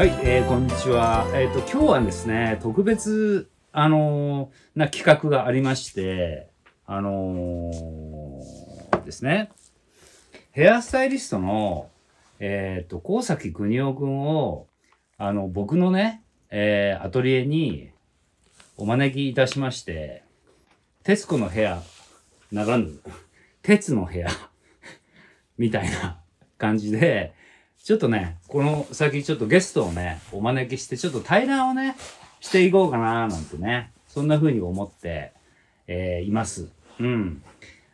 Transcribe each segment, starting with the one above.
はい、えー、こんにちは。えっ、と、今日はですね、特別、あのーな企画がありまして、あのーですね、ヘアスタイリストの、えっ、と、高崎邦夫くんを、あの、僕のね、えーアトリエにお招きいたしまして、徹子の部屋、ならぬ、鉄の部屋、みたいな感じで、ちょっとね、この先ちょっとゲストをね、お招きして、ちょっと対談をね、していこうかななんてね、そんな風に思って、えーいます。うん。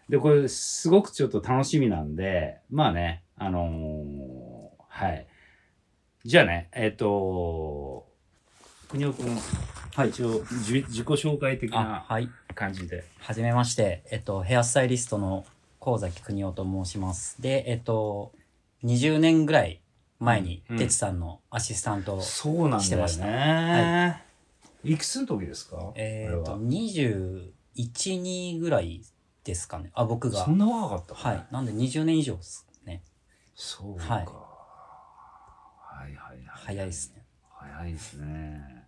で、これすごくちょっと楽しみなんで、まあね、あのーはい。じゃあね、えっ、と、国尾くん、はい一応じ自己紹介的あなはい。感じで。はじめまして。えっと、ヘアスタイリストの神崎邦夫と申します。で、えっと、20年ぐらい前にうん、哲さんのアシスタントを、そうなんだよしてましたね。い、くつの時ですか？えっと、これは21、2ぐらいですかね。あ、僕がそ。んな若かったかねはい。なんで20年以上ですね。そうか。はいはいはいはい。早いですね。早いですね。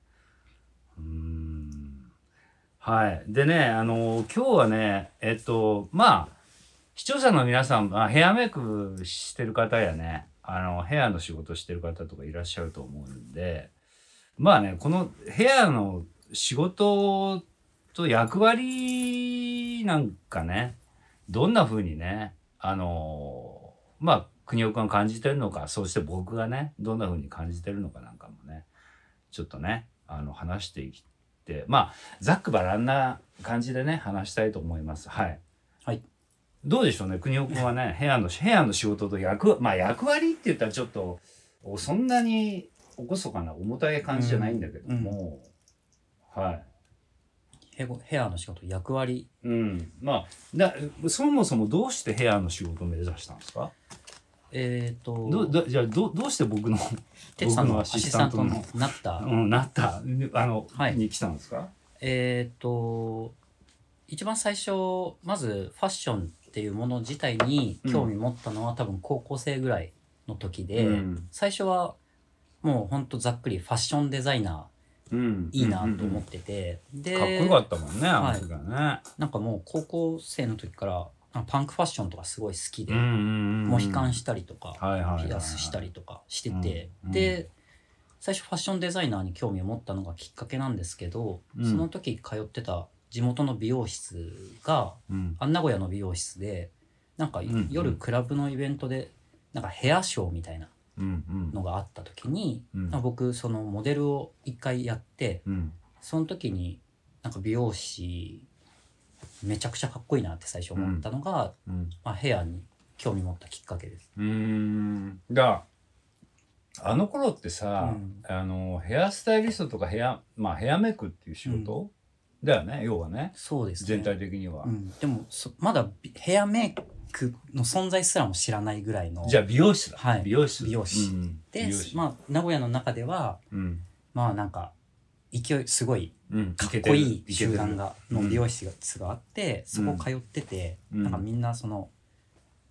うーん。はい。でね、あの、今日はね、えっと、まあ、視聴者の皆さん、まあ、ヘアメイクしてる方やね、あの、ヘアの仕事してる方とかいらっしゃると思うんで、まあね、このヘアの仕事と役割なんかね、どんな風にね、あの、まあ、国尾くん感じてるのか、そして僕がね、どんな風に感じてるのかなんかもね、ちょっとね、あの、話していって、まあ、ざっくばらんな感じでね、話したいと思います。はい。はい。どうでしょうね、国尾くんはね、ヘアの、ヘアの仕事と役、まあ、役割って言ったらちょっと、おそんなに、おこそかな、重たい感じじゃないんだけども、はい。ヘアの仕事、役割。うん。まあ、な、そもそもどうしてヘアの仕事を目指したんですか？えっと、ど、ど、じゃあ、ど、どうして僕の、哲さん僕のアシスタントのなった。うん、なった、あの、はい。に来たんですか？えっ、と一番最初まずファッションっていうもの自体に興味持ったのは、多分高校生ぐらいの時で、うん。最初はもうほんとざっくりファッションデザイナうん。ーいいなと思うんってて、でかっこよかったもんね、はね。なんかもう高校生の時からパンクファッションとかすごい好きで、うんうんうん。モヒカンしたりとか、ピアスしたりとかしてて、うん。で最初ファッションデザイナーに興味を持ったのがきっかけなんですけど、うん。その時通ってた地元の美容室がうん。あ名古屋の美容室でなんかんうん夜クラブのイベントでなんかヘアショーみたいなうんうん。のがあった時に、うん僕そのモデルを一回やってうん。その時になんか美容師めちゃくちゃかっこいいなって最初思ったのが、うん。まあ、ヘアに興味持ったきっかけです。うーん。だあの頃ってさ、うんあの、ヘアスタイリストとかヘア、まあヘアメイクっていう仕事、だよね、要はね。そうですね。全体的には。うん、でもそまだビヘアメイクの存在すらも知らないぐらいの。じゃあ美容室だ。はい。美容室。美容師うんで美容師。まあ名古屋の中ではうん。まあなんか勢いすごいうん。かっこいい集団が。がの美容室があって、そこ通ってて、うん。なんかみんなその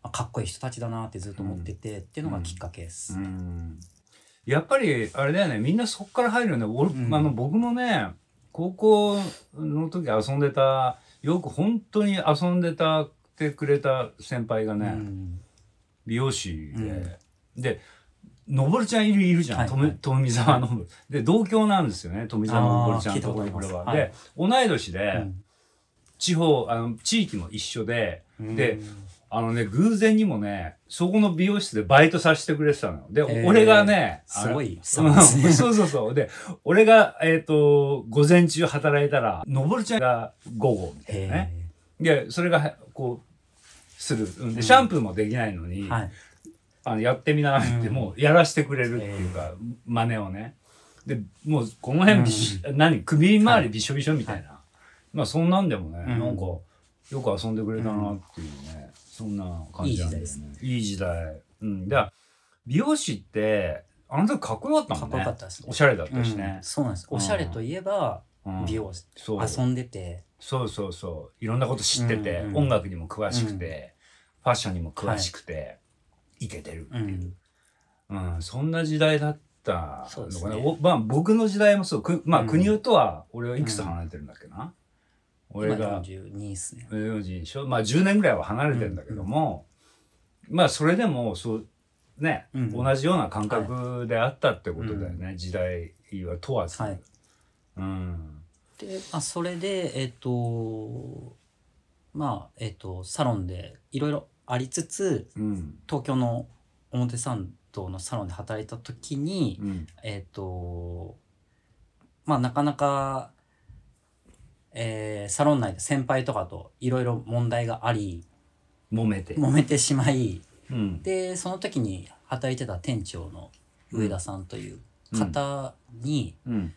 あかっこいい人たちだなってずっと思ってて、っていうのがきっかけです、うん。やっぱりあれだよね。みんなそこから入るよね。俺、うん。あの僕もね高校の時遊んでたよく本当に遊んでたってくれた先輩がね、うん。美容師で、でのぼるちゃんいるいるじゃん、はい。富富澤ので同郷なんですよね富澤のぼるちゃんとこれは、はい。で同い年で、うん。地方あの地域も一緒ででうんあのね、偶然にもね、そこの美容室でバイトさせてくれてたのよ。で、俺がね、すごいうん。そうね。そうそうそう。で、俺が、えっ、と、午前中働いたら、のぼるちゃんが午後みたいなね。へで、それが、こう、する。うん。で、シャンプーもできないのに、ーはい。あのやってみなって、うん。もうやらしてくれるっていうか、真似をね。で、もうこの辺何、首周りびしょびしょみたいな。まあそんなんでもね、うん。なんか、よく遊んでくれたなっていうね、そんな感じなんだよね。いい時代ですね。いい時代。うん。だ美容師って、あの時かっこよかったもんね。かっこよかったですね。おしゃれだったしうん。ね。そうなんです。おしゃれといえばうん。美容師、そう。遊んでて。そうそうそう。いろんなこと知ってて、うんうん音楽にも詳しくて、ファッションにも詳しくて、い。けてるっていう。うん、そんな時代だっったのかな、ね。おまあ僕の時代もそう。くまあうん。国生とは俺はいくつ離れてるんだっけな、俺今が42ですね。40でしょ？まあ10年ぐらいは離れてるんだけども、まあそれでもそうね、うん同じような感覚であったってことだよね、時代は問わず、はい。うん。で、まあ、それで、えっ、と、まあ、えっ、と、サロンでいろいろありつつ、うん。東京の表参道のサロンで働いた時に、うん。えっ、と、まあ、なかなか、えーサロン内で先輩とかといろいろ問題があり、揉めて、揉めてしまい、うん。で、その時に働いてた店長の上田さんという方に、うん。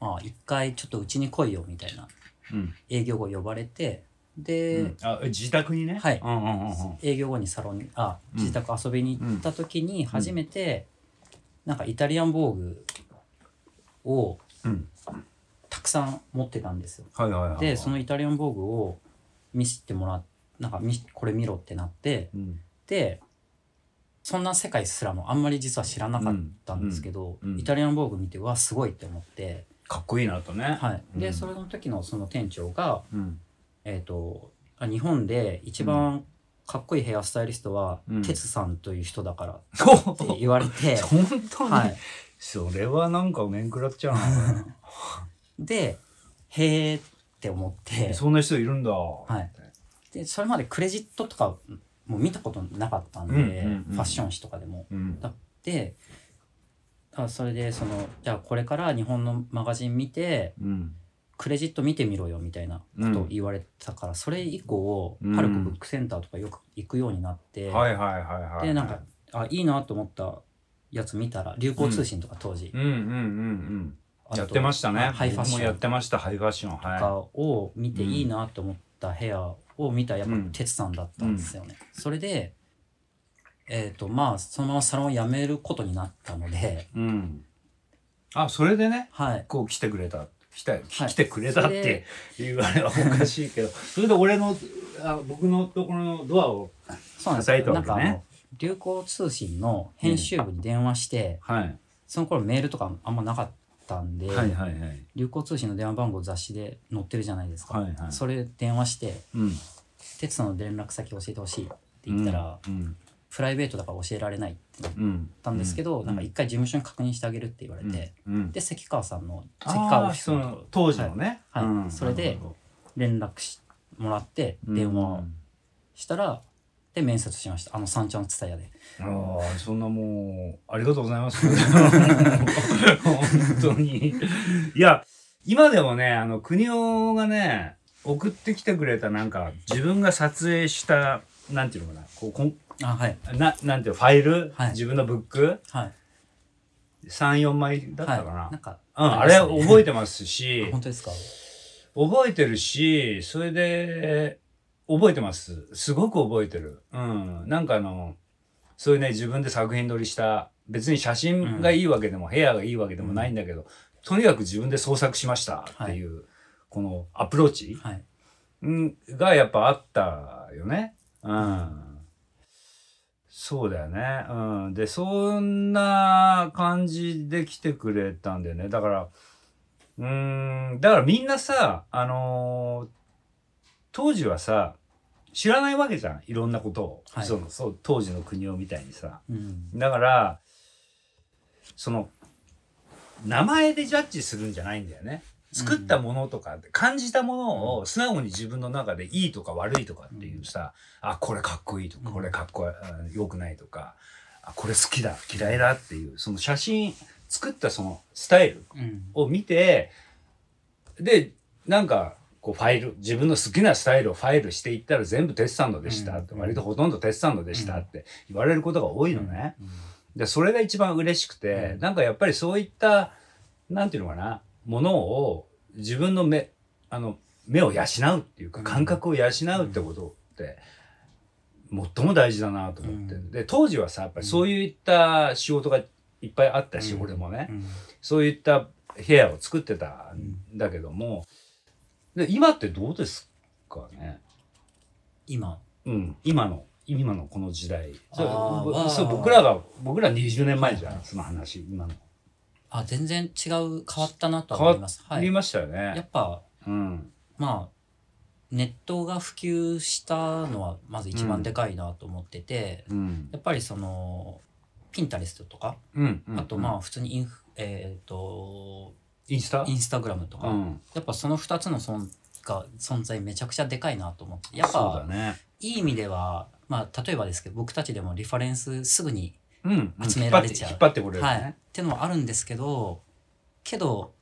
まあ、一回ちょっとうちに来いよみたいなうん。営業後呼ばれて、で、うん。あ自宅にね？はい。うんうんうんうん。営業後にサロンに、あ、うん。自宅遊びに行った時に初めて、なんかイタリアン防具をうんたくさん持ってたんですよ。はいはいはいで、そのイタリアン防具を見せてもらっなんかみこれ見ろってなって、うん。で、そんな世界すらもあんまり実は知らなかったんですけど、うんうんイタリアン防具見て、うわ、すごいって思って、かっこいいなとね。はい。で、うん。それの時のその店長が、うん。えっ、と、あ日本で一番かっこいいヘアスタイリストは、うん。哲さんという人だからっお。て言われて、本当に、はい。それはなんか面食らっちゃうな で、へーって思って、そんな人いるんだ。はい。で、それまでクレジットとかもう見たことなかったんで、うんうんうん。ファッション誌とかでも。うん。だって、あそれで、その、じゃあこれから日本のマガジン見て、うん。クレジット見てみろよみたいなことを言われたから、それ以降、うん。パルコブックセンターとかよく行くようになって、はいはいはいはい。で、なんか、あ、いいなと思ったやつ見たら、流行通信とか当時、うんうんうんうんやってましたね。ハイファッシ僕もやョンってましたハイファッション。とはかを見ていいなと思った部屋を見たらやっぱうん。哲さんだったんですよね。それで、えっ、と、まあ、そのままサロンを辞めることになったので、いうん。あそれでねはい。こう来てくれた。来たはい。来てくれたっていうあれはおかしいけど。それで俺のあ僕のところのドアを叩いたなんかあのわけね、流行通信の編集部に電話して、はい。その頃メールとかあんまなかったんで、はいはいはい。流行通信の電話番号雑誌で載ってるじゃないですか。はいはい。それ電話して、うん哲さんの連絡先教えてほしいって言ったら、うん。プライベートだから教えられないってなっうん。たんですけど、うん。なんか一回事務所に確認してあげるって言われて、うん。で関川さんの関あ川オフィスの当時のね。はい。うん。それで連絡しもらってど電話したら、で面接しました。あの三茶の蔦屋で。ああそんなもうありがとうございます。本当に。いや今でもねあの国尾がね送ってきてくれたなんか自分が撮影したなんていうのかな。こうこんあはい。ななんていうのファイル、はい。自分のブック？はい。34枚だったかな、はい。なんかうん、あれ覚えててますし。本当ですか？覚えてるしそれで覚えてますすごく覚えてるうんなんかあのそういうね自分で作品撮りした別に写真がいいわけでも、部屋がいいわけでもないんだけど、とにかく自分で創作しましたっていう、このアプローチ、はいうん、がやっぱあったよね。うん。そうだよね。うん。で、そんな感じで来てくれたんだよね。だから、うーん、だからみんなさ、あのー当時はさ、知らないわけじゃん。いろんなことを。はいその、そう、当時の国をみたいにさ。うんだから、その、名前でジャッジするんじゃないんだよね。作ったものとか、感じたものを素直に自分の中でいいとか悪いとかっていうさ、あ、これかっこいいとか、うんこれかっこよくないとか、あ、これ好きだ、嫌いだっていう、その写真、作ったそのスタイルうんを見て、で、なんか、こうファイル、自分の好きなスタイルをファイルしていったら全部テスサンドでしたって、うん割とほとんどテスサンドでしたって言われることが多いのね。うんで、それが一番嬉しくて、うん。なんかやっぱりそういった、なんていうのかな、ものを自分の目、あの、目を養うっていうか、うん。感覚を養うってことって、最も大事だなと思って、うん。で、当時はさ、やっぱりそういった仕事がいっぱいあったし、うん。俺もね、うんそういった部屋を作ってたんだけども、で今ってどうですかね？今。うん、今の、今のこの時代。あーそう僕らが僕ら20年前じゃん、その話今の。あ全然違う変わったなとは思います。はい。りましたよやねっ、ぱうん。まあネットが普及したのはまず一番でかいなと思ってて、うん。やっぱりそのピンタレストとか、うんうんあとまあ普通にインフえっ、とインスタ？インスタグラムとか、うん。やっぱその2つの存が存在めちゃくちゃでかいなと思って。やっぱ、ね。いい意味ではまあ例えばですけど僕たちでもリファレンスすぐに、うん集められちゃう。引っ張って引っ張ってこれるはい。っね、ていうのはあるんですけどけど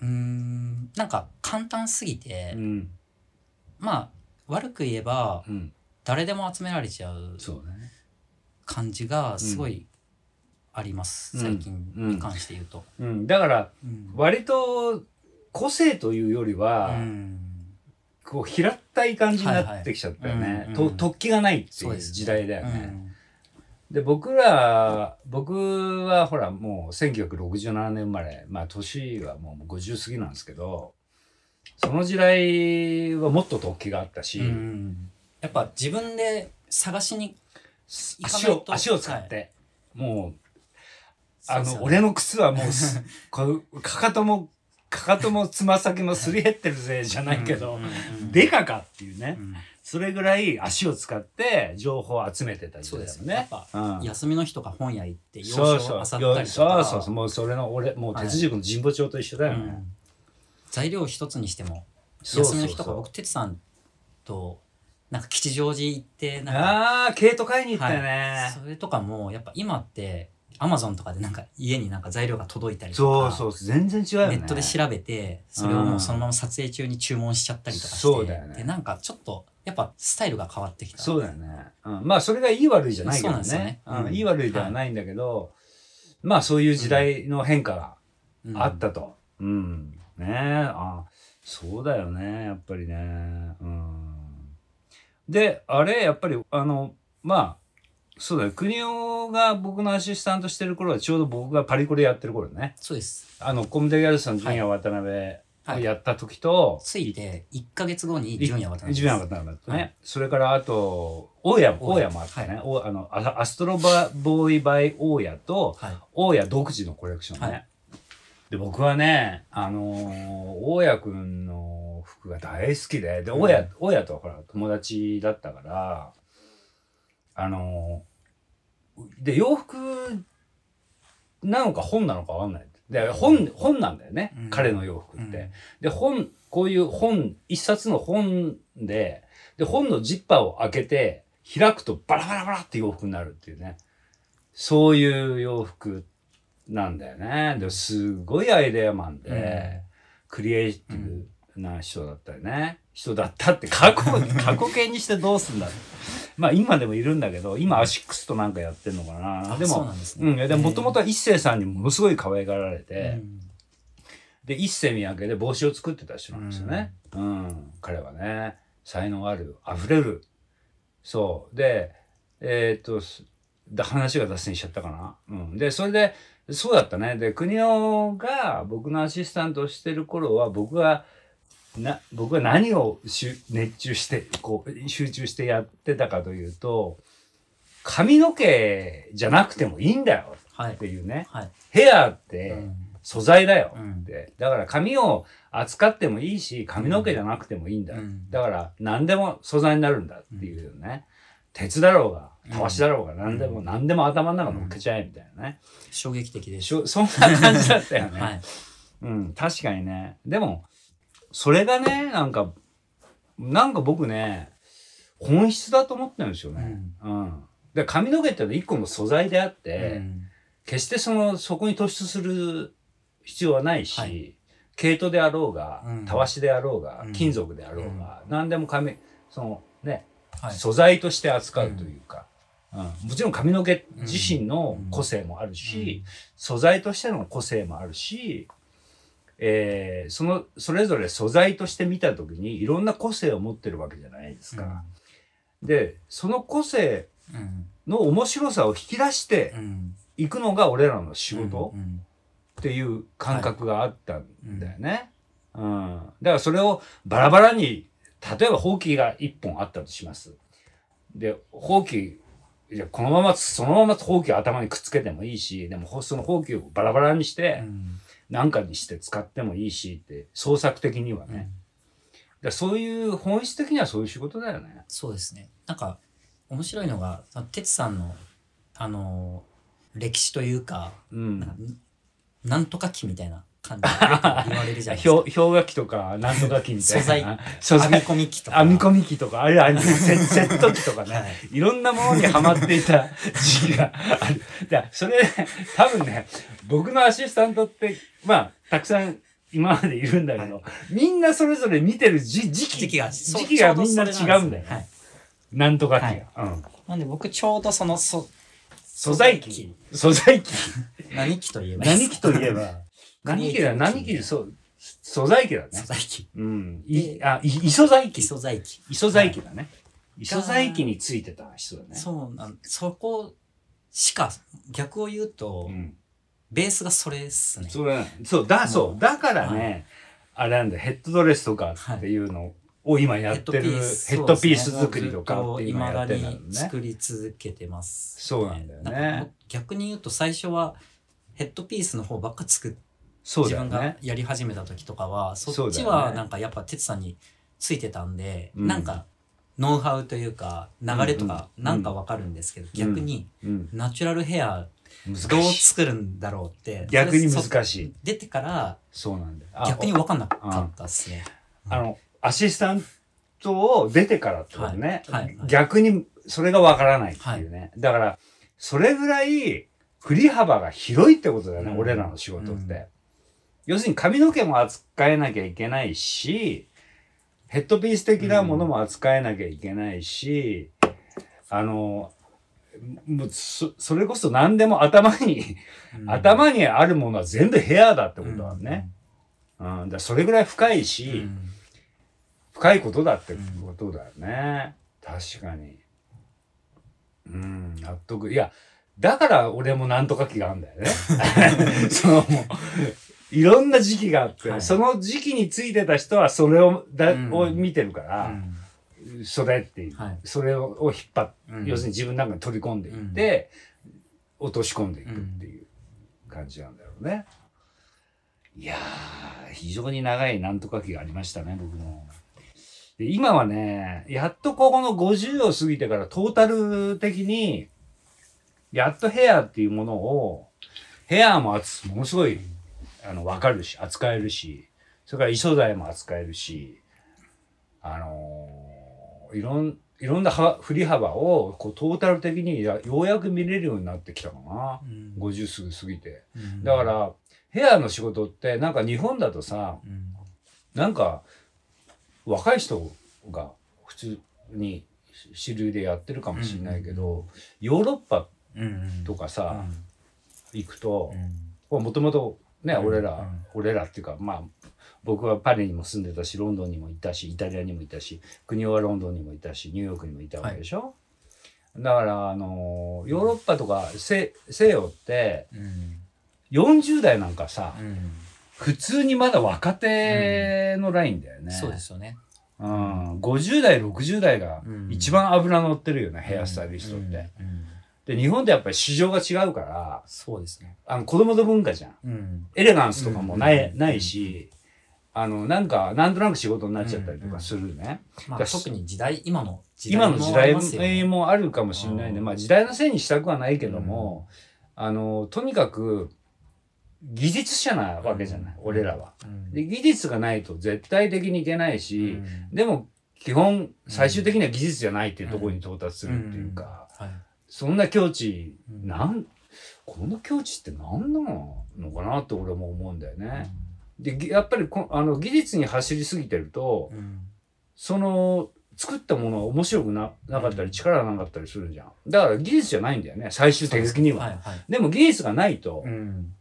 うーんなんか簡単すぎて、うん。まあ悪く言えばうん。誰でも集められちゃう感じがすごいあります、うん。最近に関して言うと。うん、だからうん。割と個性というよりは、うん。こう平ったい感じになってきちゃったよね、はいはい。うんうんと突起がないっていう時代だよね。うんで僕ら僕はほらもう1967年生まれ。まあ年はもう50過ぎなんですけどその時代はもっと突起があったし、うんやっぱ自分で探しに足をと。足を使って、もうあの、俺の靴はもうすこう かかともかかともつま先もすり減ってるぜじゃないけど、でかかっていうね、うん。それぐらい足を使って情報を集めてた時代だもんね。そうん。休みの日とか本屋行って洋書を漁ったりとか。そうそう。そうもうそれの俺もう鉄軸の神保町と一緒だよね。うん。材料一つにしても休みの日とか僕哲さんとなんか吉祥寺行ってなんか。ああ毛糸買いに行ったよね。それとかもやっぱ今ってアマゾンとかでなんか家になんか材料が届いたりとかそうそう全然違うよね。ネットで調べてそれをもうそのまま撮影中に注文しちゃったりとかしてそうだよねでなんかちょっとやっぱスタイルが変わってきたそうだよね。うん、まあそれがいい悪いじゃないけどそうなんですよねね。うんうんいい悪いではないんだけど、まあそういう時代の変化がうんあったと。うん。ねえ。あそうだよね。やっぱりね。うん。で、あれ、やっぱり、あの、まあ、そうだよ。国尾が僕のアシスタントしてる頃はちょうど僕がパリコレやってる頃ね。そうですあの、コムデ・ギャルソン、ジュニア渡辺をやった時と、ついて1か月後に純也渡辺ジュニア渡辺とね。はいそれからあと、大家も、大家もあったね。おあのアアストロバボーイバイ大家と、はい大家独自のコレクションね。はいで、僕はね、あのー大家くんの服が大好きで、で、大家、大家とはほら、友達だったから、あのーで、洋服なのか本なのかわかんない。で、本、本なんだよね、うん彼の洋服って。うんで、本、こういう本、一冊の本で、で、本のジッパーを開けて、開くとバラバラバラって洋服になるっていうね。そういう洋服なんだよね。で、すごいアイデアマンで、うんクリエイティブな人だったよね。人だったって 過去、過去形にしてどうすんだってまあ今でもいるんだけど、今アシックスとなんかやってんのかな。でも、うん、でももともとは一星さんにものすごい可愛がられて、うんで、一世三宅で帽子を作ってた人なんですよね。うん。彼はね、才能ある、溢れる。そう。で、えーっと、話が脱線しちゃったかな。うん。で、それで、そうだったね。で、国尾が僕のアシスタントをしてる頃は、僕が、な、僕は何を熱中して、こう、集中してやってたかというと、髪の毛じゃなくてもいいんだよはいっていうね。はいヘアっうて、ん素材だようんって。だから髪を扱ってもいいし、髪の毛じゃなくてもいいんだ。うんだから何でも素材になるんだっていうね。鉄だろうが、たわしだろうが、何でも、うん何でも頭の中乗っけちゃえみたいなね。衝撃的ですしょそんな感じだったよね。はいうん、確かにね。でも、それがね、なんか、なんか僕ね、本質だと思ってるんですよね。うん。で髪の毛って一個の素材であって、うん。決してそのそこに突出する必要はないし、はい。毛糸であろうが、うん。たわしであろうが、うん。金属であろうが、何でも髪そのね、はい。素材として扱うというか、うん。もちろん髪の毛自身のうん。個性もあるし、素材としての個性もあるし、えーそのそれぞれ素材として見た時にいろんな個性を持ってるわけじゃないですか。でその個性うんの面白さを引き出してうんいくのが俺らの仕事うんっていう感覚があったんだよね。うん。だからそれをバラバラに、例えばほうきが一本あったとします。で、ほうき、いや、このまま、そのままほうきを頭にくっつけてもいいし、でもほそのほうきをバラバラにして、うんなんかにして使ってもいいしって、創作的にはね。うんでそういう、本質的にはそういう仕事だよね。そうですねなんか面白いのが哲さんのあの歴史というかうん。なんとか機みたいな感じで言われるじゃないです氷か氷河期とか、なんとか期みたいな。素材素材編み込み機とか編み込み機とか、あれ、あれ、セセット機とかね、はいい、ろんなものにハマっていた時期がある。で、それ、多分ね、僕のアシスタントって、まあ、たくさん今までいるんだけど、みんなそれぞれ見てる時時期、時期が時期がみんな違うんだよね。はいなんとか機が。はいうん。なんで僕ちょうどそのそ素材機。素材機。何機といえばいいですか何機といえば、何機だ、何機そう、素材機だね素。材機うん。い、あ、い、異素材機異。素材機異素材機だね。異素材機についてた人だね。そうなんそこしか逆を言うと、うん。ベースがそれっすねそれ、そう、だ、もそうう。だからね、あれなんだよ、ヘッドドレスとかっていうのを今やってる、ヘッドピース作りとかっていうのをやってるんだよね。作り続けてます、そうなんだよね逆に言うと最初はヘッドピースの方ばっか作っそう自分が。やり始めた時とかはそっちはなんかやっぱ哲さんについてたんで、うんなんかノウハウというか流れとかうんなんかわかるんですけど、逆にうん。ナチュラルヘア。どう作るんだろうって逆に難しい。出てからそうなんだ逆に分かんなかったっすね。あの、アシスタントを出てからってことね。はいはいはい逆にそれがわからないっていうね。だから、それぐらい振り幅が広いってことだよね、うん俺らの仕事って。うん要するに髪の毛も扱えなきゃいけないし、ヘッドピース的なものも扱えなきゃいけないし、あの、もうそそれこそ何でも頭に、うん頭にあるものは全部ヘアだってことだね。うん、だからそれぐらい深いし、うん深いことだってことだよね。確かに。うん、納得。いや、だから俺もなんとか期があるんだよね。そのいろんな時期があって、はい。その時期についてた人はそれをだ、うん。を見てるかうら、ん。それっていう、はい。それをを引っ張っ、うん。要するに自分の中に取り込んでいって、落とし込んでいくっていう感じなんだろうね。いやー、非常に長いなんとか期がありましたね、僕も。で今はね、やっとここの50を過ぎてからトータル的に、やっとヘアっていうものを、ヘアもあつものすごい、あの、わかるし、扱えるし、それから異素材も扱えるし、あのーいろん、いろんなは振り幅をこうトータル的にやようやく見れるようになってきたかな。うん。50すぐ過ぎて。うん。だから、ヘアの仕事ってなんか日本だとさ、うん。なんか若い人が普通に主流でやってるかもしれないけど、ヨーロッパうんとかさ、うん。行くとう、ん。もともとね、うん。俺ら、うん。俺らっていうか、まあ、僕はパリにも住んでたし、ロンドンにもいたし、イタリアにもいたし、国はロンドンにもいたし、ニューヨークにもいたわけでしょ、だから、あのヨーロッパとか西西洋って、うん。40代なんかさ、うん。普通にまだ若手のラインだよね。そうですよね。うん、50代、60代がうん。一番脂乗ってるよね、ヘアスタイリストって。で、日本ってやっぱり市場が違うから、そうですね。あの、子供の文化じゃん。うんエレガンスとかもない、うんないし、あの、なんか、なんとなく仕事になっちゃったりとかするね。まあ、特に時代、今の時今代もあの時代りますよね。もあるかもしれないね。うんまあ時代のせいにしたくはないけども、あの、とにかく、技術者なわけじゃない、俺らは。うんで、技術がないと絶対的にいけないし、うんでも、基本、最終的には技術じゃないっていうところに到達するっていうか、はいそんな境地、うんなん、この境地って何なのかなって俺も思うんだよね。で、ぎやっぱりこあの技術に走りすぎてると、うんその、作ったものが面白くななかったり力がなかったりするじゃん。だから技術じゃないんだよね、最終的には。はいはいでも技術がないと、うん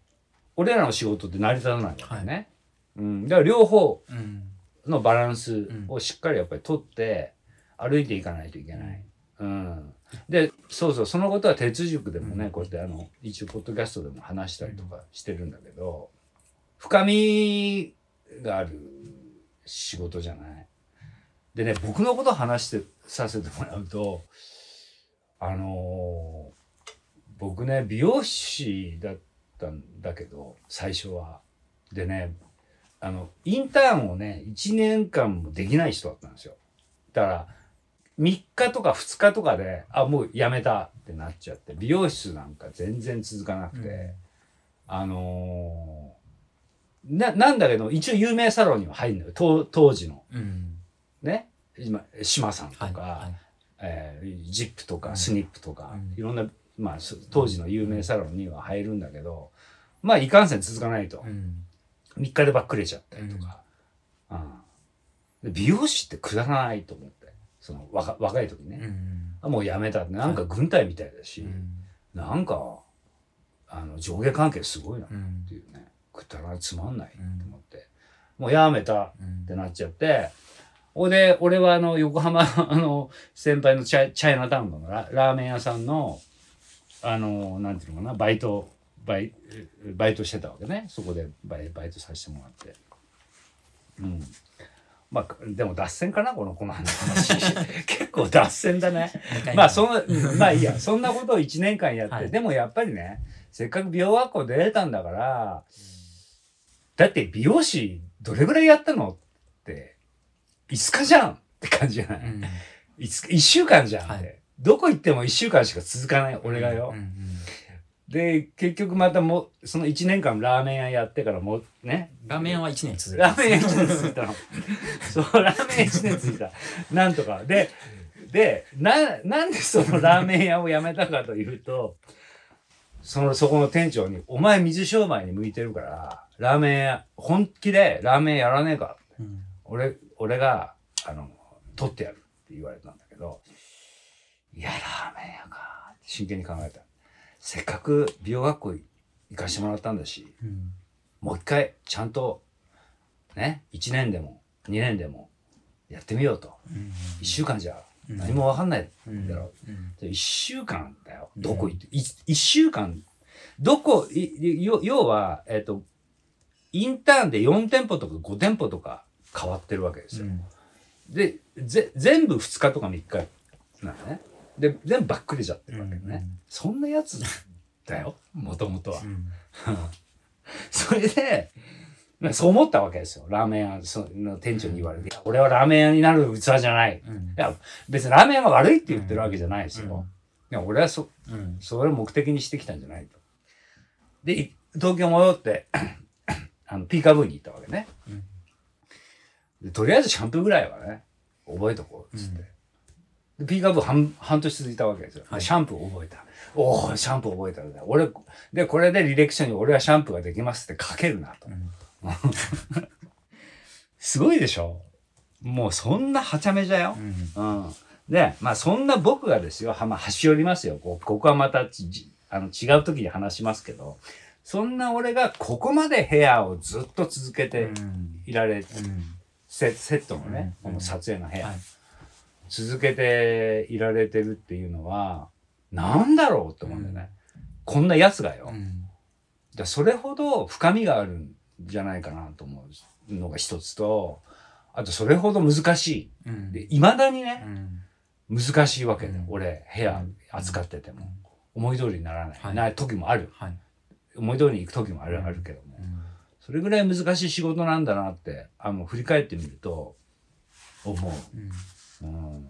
俺らの仕事って成り立たないわけね。うん。だから両方うんのバランスをしっかりやっぱり取って歩いていかないといけない。うん。で、そうそう、そのことは鉄塾でもね、うんこうやってあの、一応ポッドキャストでも話したりとかしてるんだけど、深みがある仕事じゃない？でね、僕のこと話してさせてもらうと、あのー僕ね美容師だったんだけど最初は。でねあのインターンをね1年間もできない人だったんですよ。だから3日とか2日とかであもうやめたってなっちゃって美容室なんか全然続かなくて、あのーななんだけど一応有名サロンには入るのよ当当時の。うん。ね？今島さんとか、はいはい。えージップとかうん。スニップとか、うん。いろんな、まあ、そ当時の有名サロンには入るんだけど、まあいかんせん続かないと、うん。3日でばっくれちゃったりとか、うん。で美容師ってくだらないと思ってその若若い時ね、うん。あもうやめたってなんか軍隊みたいだし、うん。なんかあの上下関係すごいなっうんていうね。くだらつまんないとうん思って、もうやめたうん。ってなっちゃって、ほいで、俺はあの、横浜の あの、先輩のチャイチャイナタウンのララーメン屋さんの、あの、なんていうのかな、バイト、バイ、バイトしてたわけね。そこでバイバイトさせてもらって。うん。まあ、でも脱線かなこの、この話。結構脱線だね。まあ、そんな、うんまあいいや、そんなことを1年間やって、はい。でもやっぱりね、せっかく美容学校出れたんだから、だって美容師どれぐらいやったのって、5日じゃん。って感じじゃない、うん。5日 ?1 週間じゃん。って。はい。どこ行っても1週間しか続かない、俺がよ。うんうんで、結局またもう、その1年間ラーメン屋やってからもう、ね。ラーメン屋は1年続くラーメン屋1年続いたの。そう、ラーメン屋1年続いた。なんとか。で、で、な、なんでそのラーメン屋を辞めたかというと、その、そこの店長に、お前水商売に向いてるから、ラーメン屋、本気でラーメンやらねえか。うん俺、俺が、あの、取ってやるって言われたんだけど、いや、ラーメン屋か真剣に考えた。せっかく美容学校行かしてもらったんだし、うん。もう一回ちゃんとね1年でも2年でもやってみようと。うん。1週間じゃうん。何も分かんないうんだろ。うん。1週間だよ。うん。どこ行って 1, 週間。どこ要要はえっ、とインターンで4店舗とか5店舗とか変わってるわけですよ、でぜ全部2日とか3日なのねで全部ばっくれちゃってるわけね、うんそんなやつだよもともとはうん それで、まあそう思ったわけですよ。ラーメン屋その店長に言われて、俺はラーメン屋になる器じゃない。いうんや、別にラーメン屋が悪いって言ってるわけじゃないですよ。いや、俺はそ、うんそれを目的にしてきたんじゃないと。で、い東京戻って、あの、ピーカブーに行ったわけね。うんでとりあえずシャンプーぐらいはね、覚えとこうっつって。でピーカブー半半年続いたわけですよ。ではいシャンプー覚えた。おお、シャンプー覚えたんだ。俺、で、これで履歴書に俺はシャンプーができますって書けるなと。うん すごいでしょ？もうそんなはちゃめちゃよ？うんうん。で、まあそんな僕がですよ、はまあ、端折りますよ。こうここはまたあの違う時に話しますけど、そんな俺がここまでヘアをずっと続けてうんいられ、うんセセットのね、うんこの撮影の部屋、はい続けていられてるっていうのは、なんだろうって思うんだよね。こんなやつがよ。うんだそれほど深みがあるんじゃないかなと思うのが一つと、あとそれほど難しうんい。で、未だにねう、ん難しいわけで、うん俺、部屋扱ってても、うん思い通りにならない。はいない時もある。はい思い通りに行く時もある,、うんあるけどもう。んそれぐらい難しい仕事なんだなって、あの、振り返ってみると、思う。うんうん。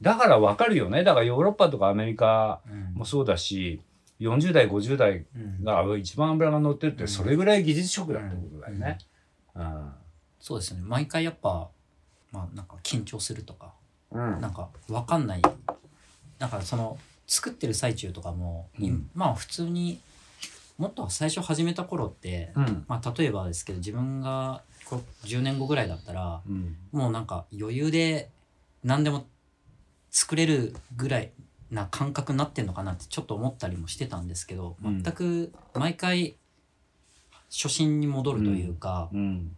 だからわかるよね。だからヨーロッパとかアメリカうんもそうだし、40代、50代うんが一番脂が乗ってるって、うんそれぐらい技術職だってことだよね。うん。そうですね毎回やっぱまあなんか緊張するとかうん。なんかわかんないなんかその作ってる最中とかも、いうんまあ普通にもっと最初始めた頃って、うん。まあ例えばですけど自分がこう10年後ぐらいだったらうん。もうなんか余裕で何でも作れるぐらいな感覚になってんのかなってちょっと思ったりもしてたんですけど、うん全く毎回初心に戻るというか、うん。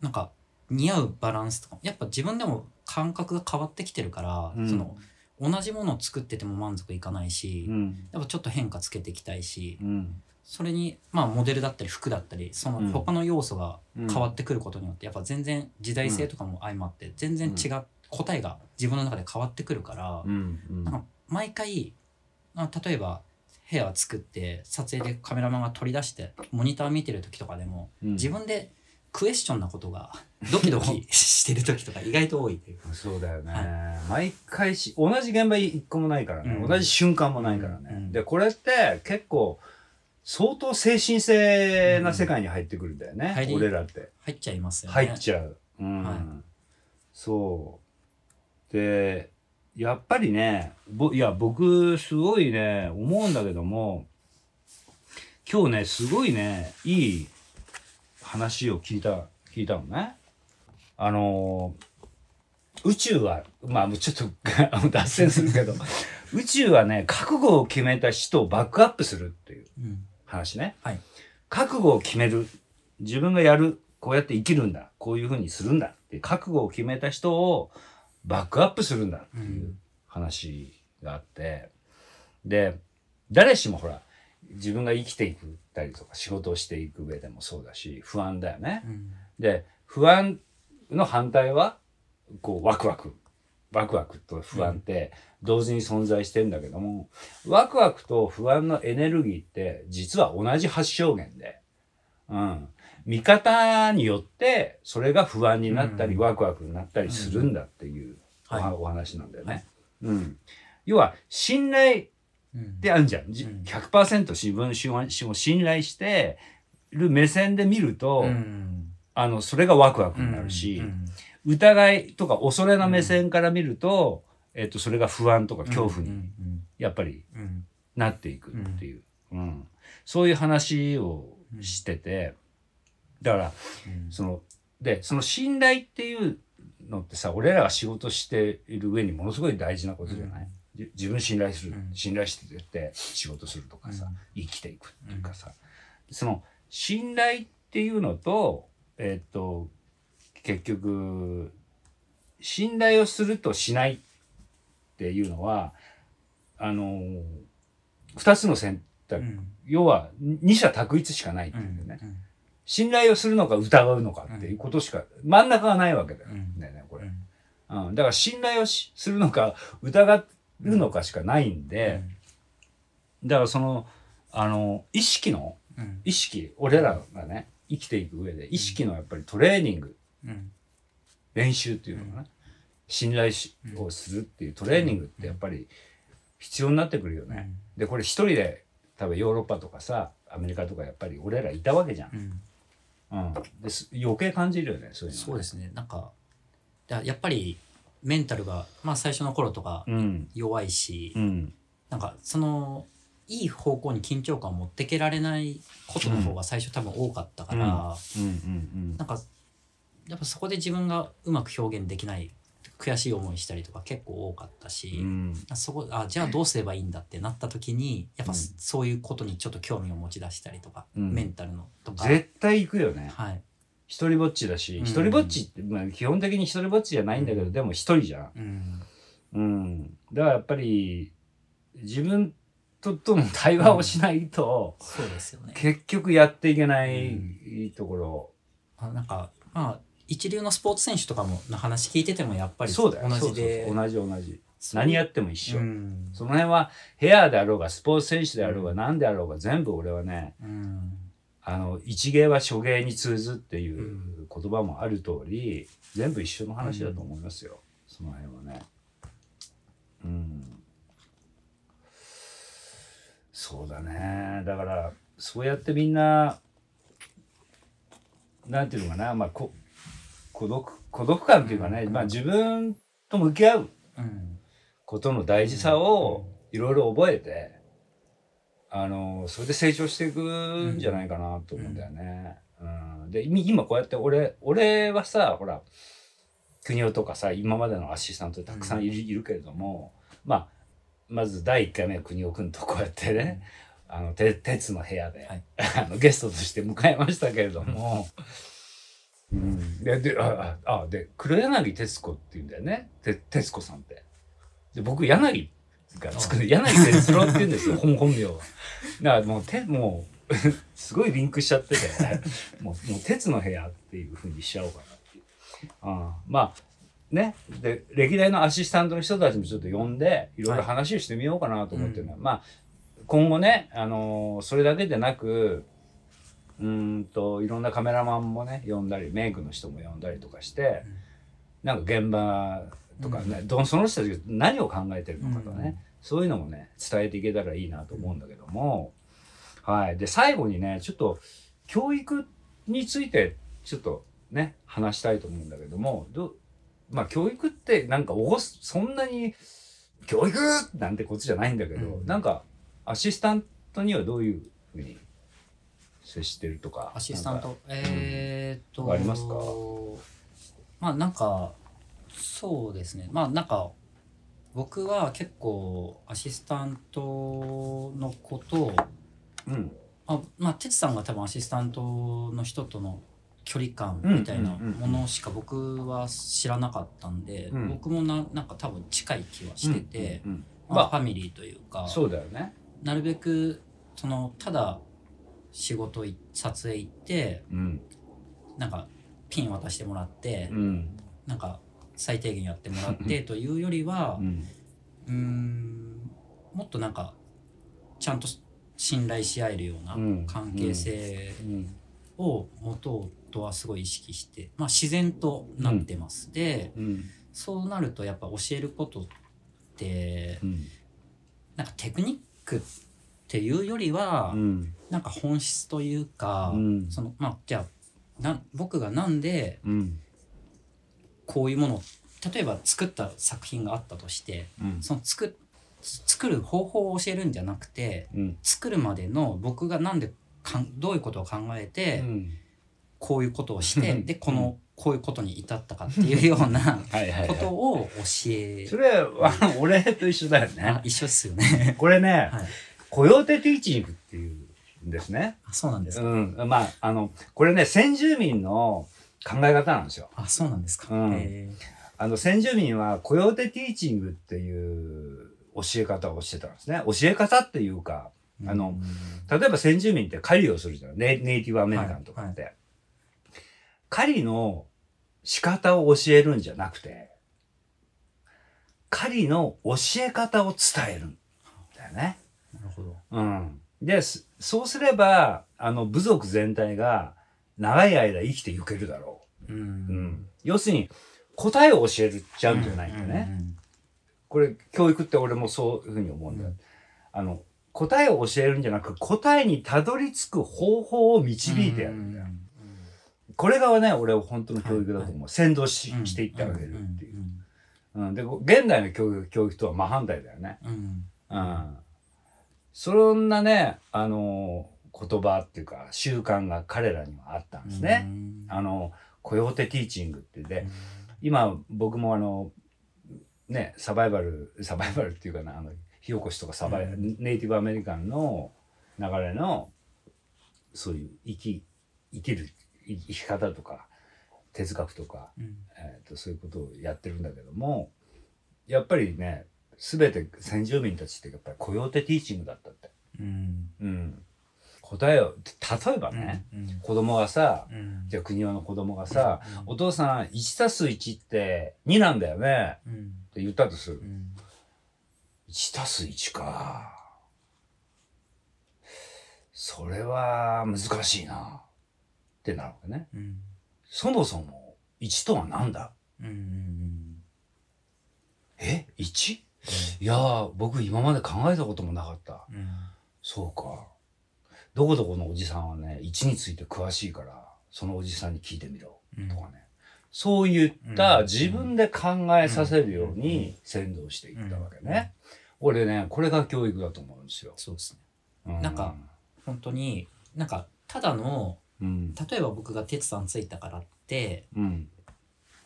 なんか似合うバランスとかやっぱ自分でも感覚が変わってきてるから、うんその同じものを作ってても満足いかないし、うん。やっぱちょっと変化つけていきたいしうん。それにまあモデルだったり服だったりそうんの他の要素がうん変わってくることによってやっぱ全然時代性とかも相まって全然違う答えが自分の中で変わってくるから、うん。うん。なんか毎回あ例えば部屋を作って撮影でカメラマンが取り出してモニター見てる時とかでも、うん。自分でクエスチョンなことがドキドキ してる時とか意外と多いという。かそうだよね、は毎回し同じ現場一個もないからね、うん。同じ瞬間もないからね、うん。でこれって結構相当精神性な世界に入ってくるんだよね、入り俺らって。入っちゃいますよね。入っちゃう、うん。はい。そうでやっぱりねぼいや僕すごいね思うんだけども今日ねすごいねいい話を聞いた聞いたのね。あの宇宙はまあちょっと 脱線するけど宇宙はね覚悟を決めた人をバックアップするっていううん。話ね、はい。覚悟を決める。自分がやるこうやって生きるんだ。こういうふうにするんだって覚悟を決めた人をバックアップするんだっていう話があって、で誰しもほら自分が生きていくたりとか仕事をしていく上でもそうだし不安だよね。うん。で不安の反対はこうワクワク。ワクワクと不安って同時に存在してんだけども、ワクワクと不安のエネルギーって実は同じ発症源で、うん、見方によってそれが不安になったり、うん。ワクワクになったりするんだっていうお,、話なんだよね。はい。うん、要は信頼うんってあるじゃん。じうん。100%自分を信頼してる目線で見ると、うん。あの、それがワクワクになるし、うん。疑いとか恐れの目線から見ると、えっと、それが不安とか恐怖うん。にやっぱりなっていくっていう、うん。そういう話をしてて、だから、うん。その、で、その信頼っていうのってさ、俺らが仕事している上にものすごい大事なことじゃない、じ自分信頼する、うん。信頼してって仕事するとかさ、うん。生きていくっていうかさ、その信頼っていうのとえっと結局信頼をするとしないっていうのはあの二つの選択、うん。要は二者択一しかないっていうね、うん信頼をするのか疑うのかっていうことしか、真ん中がないわけだようん。ね、これ、うん。うん、だから信頼をしするのか疑うのかしかないんで、だからそのあの意識のうん。意識俺らがね生きていく上で意識のやっぱりトレーニングうん。練習っていうのかな、信頼しをするっていうトレーニングってやっぱり必要になってくるよね。でこれ一人で多分ヨーロッパとかさアメリカとかやっぱり俺らいたわけじゃん。うん。うん、です余計感じるよねそういうの。そうですね。なんかだやっぱりメンタルがまあ最初の頃とかうん。弱いし、うん。なんかそのいい方向に緊張感を持ってけられないことの方が最初多分多かったから、うん。うん。なんかやっぱそこで自分がうまく表現できない悔しい思いしたりとか結構多かったし、うんそこあじゃあどうすればいいんだってなった時にやっぱうんそういうことにちょっと興味を持ち出したりとか、うんメンタルのとか、絶対行くよね。はい一人ぼっちだし、うん一人ぼっちって、まあ、基本的に一人ぼっちじゃないんだけど、でも一人じゃん。うんうん。だからやっぱり、自分ととの対話をしないと、そうですよね。結局やっていけないところ。あなんかまあ一流のスポーツ選手とかもの話聞いててもやっぱりそうだよ。同じでそうそうそう同じ同じ。何やっても一緒。うんその辺は、ヘアであろうが、スポーツ選手であろうが、何であろうが、全部俺はね、うんあの、一芸は諸芸に通ずっていう言葉もある通り、全部一緒の話だと思いますよ。その辺はね。うん。そうだね。だから、そうやってみんな、なんていうのかな、まあ、こ孤独、孤独感っていうかね、まあ自分と向き合ううん。ことの大事さをいろいろ覚えて、あの、それで成長していくんじゃないかなと思うんだよね。うん、で、今今こうやって俺、俺はさ、ほら、国尾とかさ、今までのアシスタントたくさんいる,、いるけれども、まあ、まず第1回目は国尾くんとこうやってね、あの、て鉄の部屋で、はい。あのゲストとして迎えましたけれども、うん、で、で、あ、あ、あで、黒柳徹子っていうんだよね。て徹子さんって。で、僕、柳がつく、柳哲郎って言うんですよ、本本名は。だからもう、て、もう、すごいリンクしちゃってて、もう、もう、鉄の部屋っていう風にしちゃおうかなっていう。ああまあ、ね、で、歴代のアシスタントの人たちもちょっと呼んで、いろいろ話をしてみようかなと思ってるのは、まあ、今後ね、あのーそれだけでなく、うーんと、いろんなカメラマンもね、呼んだり、メイクの人も呼んだりとかして、なんか現場とかね、どその人たちが何を考えてるのかとかね、そういうのもね、伝えていけたらいいなと思うんだけども、はい。で、最後にね、ちょっと、教育について、ちょっとね、話したいと思うんだけども、どまあ、教育ってなんかおそんなに、教育なんてことじゃないんだけど、うん。なんか、アシスタントにはどういうふうに？接してるとか。アシスタント？えーっとありますか？まあなんかそうですねまあなんか僕は結構アシスタントのことをうん。あまあ哲さんが多分アシスタントの人との距離感みたいなものしか僕は知らなかったんで、うん僕もななんか多分近い気はしてて、まあファミリーというかそうだよね。なるべくそのただ仕事い撮影行ってうん。なんかピン渡してもらって、うん。なんか最低限やってもらってというよりはうん。うーんもっとなんかちゃんと信頼し合えるようなうん関係性うん。を持とうとはすごい意識して、まあ、自然となってます、でうん。そうなるとやっぱ教えることってうん。なんかテクニックっていうよりは、うん。なんか本質というか、うんそのまあじゃあな僕がなんでうん。こういうものを例えば作った作品があったとしてうん。その作っ作る方法を教えるんじゃなくてうん。作るまでの僕がなんでかんどういうことを考えて、うん。こういうことをして、うんでこのこういうことに至ったかっていうような ことはを教えい。それは、俺と一緒だよあね。一緒ですよね。これね、はい、コヨーテティーチングっていうんですね。あそうなんですか。うん。まあ、あの、これね、先住民の考え方なんですよ。あそうなんですか。うんえあの、先住民はコヨーテティーチングっていう教え方をしてたんですね。教え方っていうか、ーあのうん例えば先住民って狩りをするじゃん。ネネイティブアメリカンとかって。狩りの仕方を教えるんじゃなくて、狩りの教え方を伝えるんだよね。うん。で、すそうすれば、あの、部族全体が長い間生きていけるだろうう。うんん。要するに、答えを教えちゃうんじゃないんだね。うんうんこれ、教育って俺もそういうふうに思うんだよ。あの、答えを教えるんじゃなく、答えにたどり着く方法を導いてやるんだよ。これがね、俺は本当の教育だと思う。先導しうんしていってあげるっていう。んうん。で、現代の教育教育とは真反対だよね。うんうん。そんなね、あの、言葉っていうか、習慣が彼らにはあったんですね。うん。あの、コヨーテティーチングってで、今僕もあの、ね、サバイバル、サバイバルっていうかな、あの、火起こしとかサバイ、うん。ネイティブアメリカンの流れの、そういう生き、生きる、生き方とか、哲学とか、うん。えー、とそういうことをやってるんだけどもやっぱりね全て先住民たちってやっぱりコヨーテティーチングだったって、うん。うん、答えを例えばね、うん子供がさうん。じゃあ国輪の子供がさ、うん。お父さん1たす1って2なんだよねうんって言ったとする。うん。1たす1か。それは難しいなってなるわけね。うん。そもそも1とは何だ？うんうんえ？1? いやー、僕今まで考えたこともなかった。うんそうか。どこどこのおじさんはね、1について詳しいから、そのおじさんに聞いてみろ。うんとかね。そういっうんた自分で考えさせるように先導していったわけね。俺ね、これが教育だと思うんですよ。そうですねうなんか、本当になんかただのうん。例えば僕が鉄さんついたからってうん。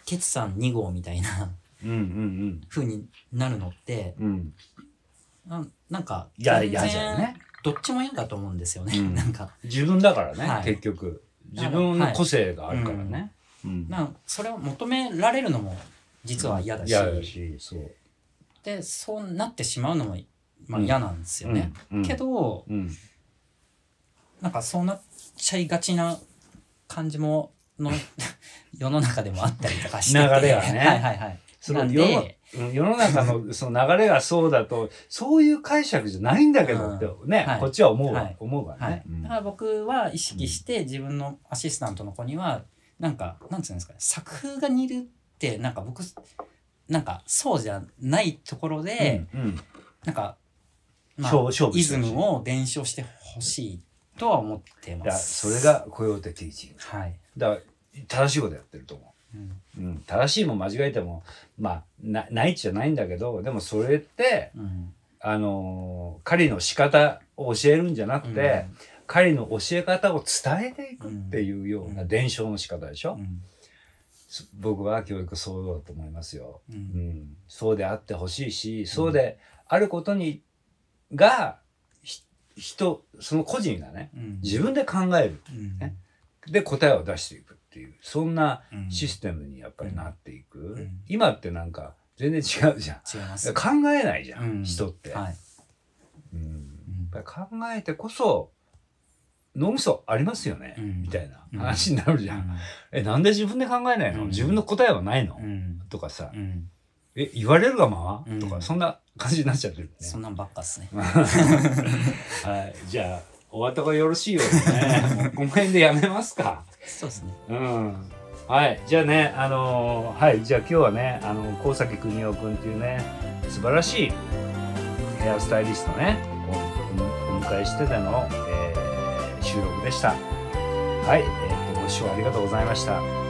鉄さん2号みたいなうんうになるのってうん。うん。なんなんかいや、全然嫌じゃよね。どっちも嫌だと思うんですよね、うんなんか自分だからね、はい結局。自分の個性があるからね。うん。なんそれを求められるのも実は嫌だし,、嫌だし、そう。でそうなってしまうのも、まあ、嫌なんですよね、うん。うんけ、どうん。なんかそうなっちゃいがちな感じもの 世の中でもあったりとかしてて流れがね はいはいはいその世の世の中の その流れがそうだと、そういう解釈じゃないんだけどってね、はい。こっちは思うわ、はい。思うわはい。ね。うん。だから僕は意識して自分のアシスタントの子にはなんかなんていうんですかね作風が似るってなんか僕なんかそうじゃないところで、うんうん。なんか、まあ勝勝、負イズムを伝承してほしいとは思っていやます。それが雇用的ティーチング。はい。だから正しいことやってると思うん。う。うん、正しいも間違えてもまあなないっちゃないんだけどでもそれってうん。あのー狩りの仕方を教えるんじゃなくて、狩りの教え方を伝えていくっていうような伝承の仕方でしょ、僕は教育そうだと思いますよ。ううん。ん、そうであってほしいし、そうであることにがひ人その個人がねうん。自分で考える。うん。ね。で答えを出していくっていうそんなうん。システムにやっぱりなっていく、ん。今ってなんか全然違うじゃん。違います。考えないじゃん、うん。人って、はい。うん。やっぱり考えてこそ脳みそありますよね、うん。みたいな話になるじゃん、うえなんで自分で考えないの、うん。自分の答えはないの、ん。とかさ、うん。え言われるがまま、うん。とかそんな感じになっちゃってるね。そんなんばっかっすね。はい。じゃあお後がよろしいようですね。もうこの辺でやめますか。そうですね。うん。はい。じゃあねあのーはい。じゃあ今日はねあの高崎邦夫君っていうね素晴らしいヘアスタイリストねおお迎えしてでの、えー収録でした。はい、えーとご視聴ありがとうございました